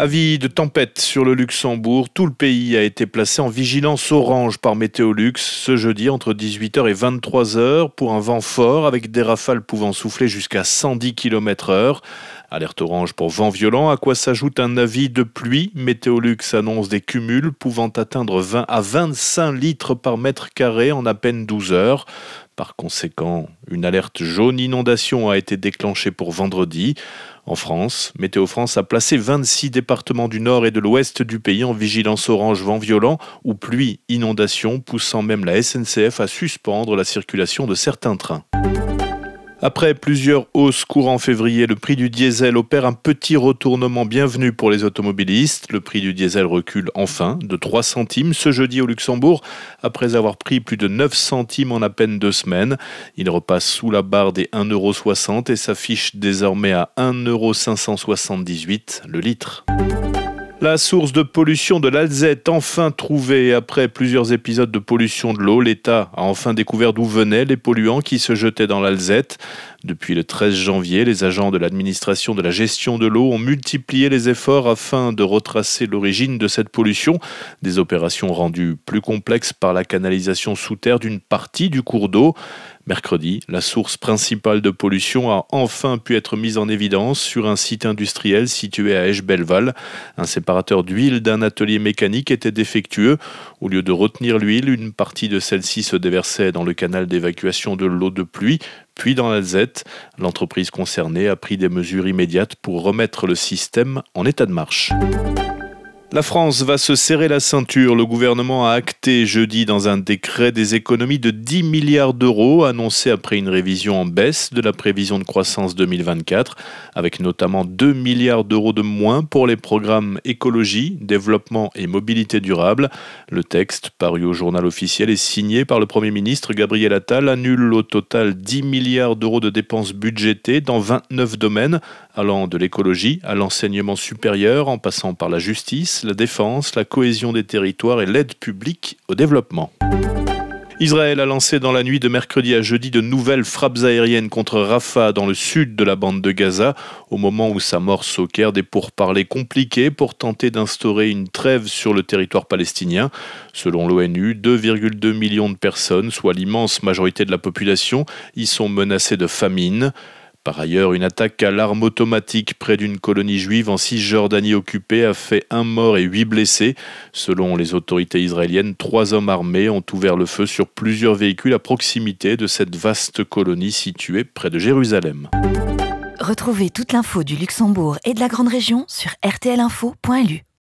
Avis de tempête sur le Luxembourg. Tout le pays a été placé en vigilance orange par Météolux ce jeudi entre 18h et 23h pour un vent fort avec des rafales pouvant souffler jusqu'à 110 km/h. Alerte orange pour vent violent, à quoi s'ajoute un avis de pluie? Météolux annonce des cumuls pouvant atteindre 20 à 25 litres par mètre carré en à peine 12 heures. Par conséquent, une alerte jaune inondation a été déclenchée pour vendredi. En France, Météo France a placé 26 départements du nord et de l'ouest du pays en vigilance orange vent violent ou pluie inondation, poussant même la SNCF à suspendre la circulation de certains trains. Après plusieurs hausses courant février, le prix du diesel opère un petit retournement bienvenu pour les automobilistes. Le prix du diesel recule enfin de 3 centimes ce jeudi au Luxembourg, après avoir pris plus de 9 centimes en à peine deux semaines. Il repasse sous la barre des 1,60€ et s'affiche désormais à 1,578€ le litre. La source de pollution de l'Alzette enfin trouvée après plusieurs épisodes de pollution de l'eau. L'État a enfin découvert d'où venaient les polluants qui se jetaient dans l'Alzette. Depuis le 13 janvier, les agents de l'administration de la gestion de l'eau ont multiplié les efforts afin de retracer l'origine de cette pollution. Des opérations rendues plus complexes par la canalisation sous terre d'une partie du cours d'eau. Mercredi, la source principale de pollution a enfin pu être mise en évidence sur un site industriel situé à Esch-Belval. Un séparateur d'huile d'un atelier mécanique était défectueux. Au lieu de retenir l'huile, une partie de celle-ci se déversait dans le canal d'évacuation de l'eau de pluie, puis dans l'Alzette. L'entreprise concernée a pris des mesures immédiates pour remettre le système en état de marche. La France va se serrer la ceinture. Le gouvernement a acté jeudi dans un décret des économies de 10 milliards d'euros annoncées après une révision en baisse de la prévision de croissance 2024, avec notamment 2 milliards d'euros de moins pour les programmes écologie, développement et mobilité durable. Le texte, paru au journal officiel, est signé par le Premier ministre Gabriel Attal, annule au total 10 milliards d'euros de dépenses budgétées dans 29 domaines, allant de l'écologie à l'enseignement supérieur en passant par la justice la défense, la cohésion des territoires et l'aide publique au développement. Israël a lancé dans la nuit de mercredi à jeudi de nouvelles frappes aériennes contre Rafah dans le sud de la bande de Gaza, au moment où s'amorce au Caire des pourparlers compliqués pour tenter d'instaurer une trêve sur le territoire palestinien. Selon l'ONU, 2,2 millions de personnes, soit l'immense majorité de la population, y sont menacées de famine. Par ailleurs, une attaque à l'arme automatique près d'une colonie juive en Cisjordanie occupée a fait un mort et huit blessés. Selon les autorités israéliennes, trois hommes armés ont ouvert le feu sur plusieurs véhicules à proximité de cette vaste colonie située près de Jérusalem. Retrouvez toute l'info du Luxembourg et de la Grande Région sur rtlinfo.lu.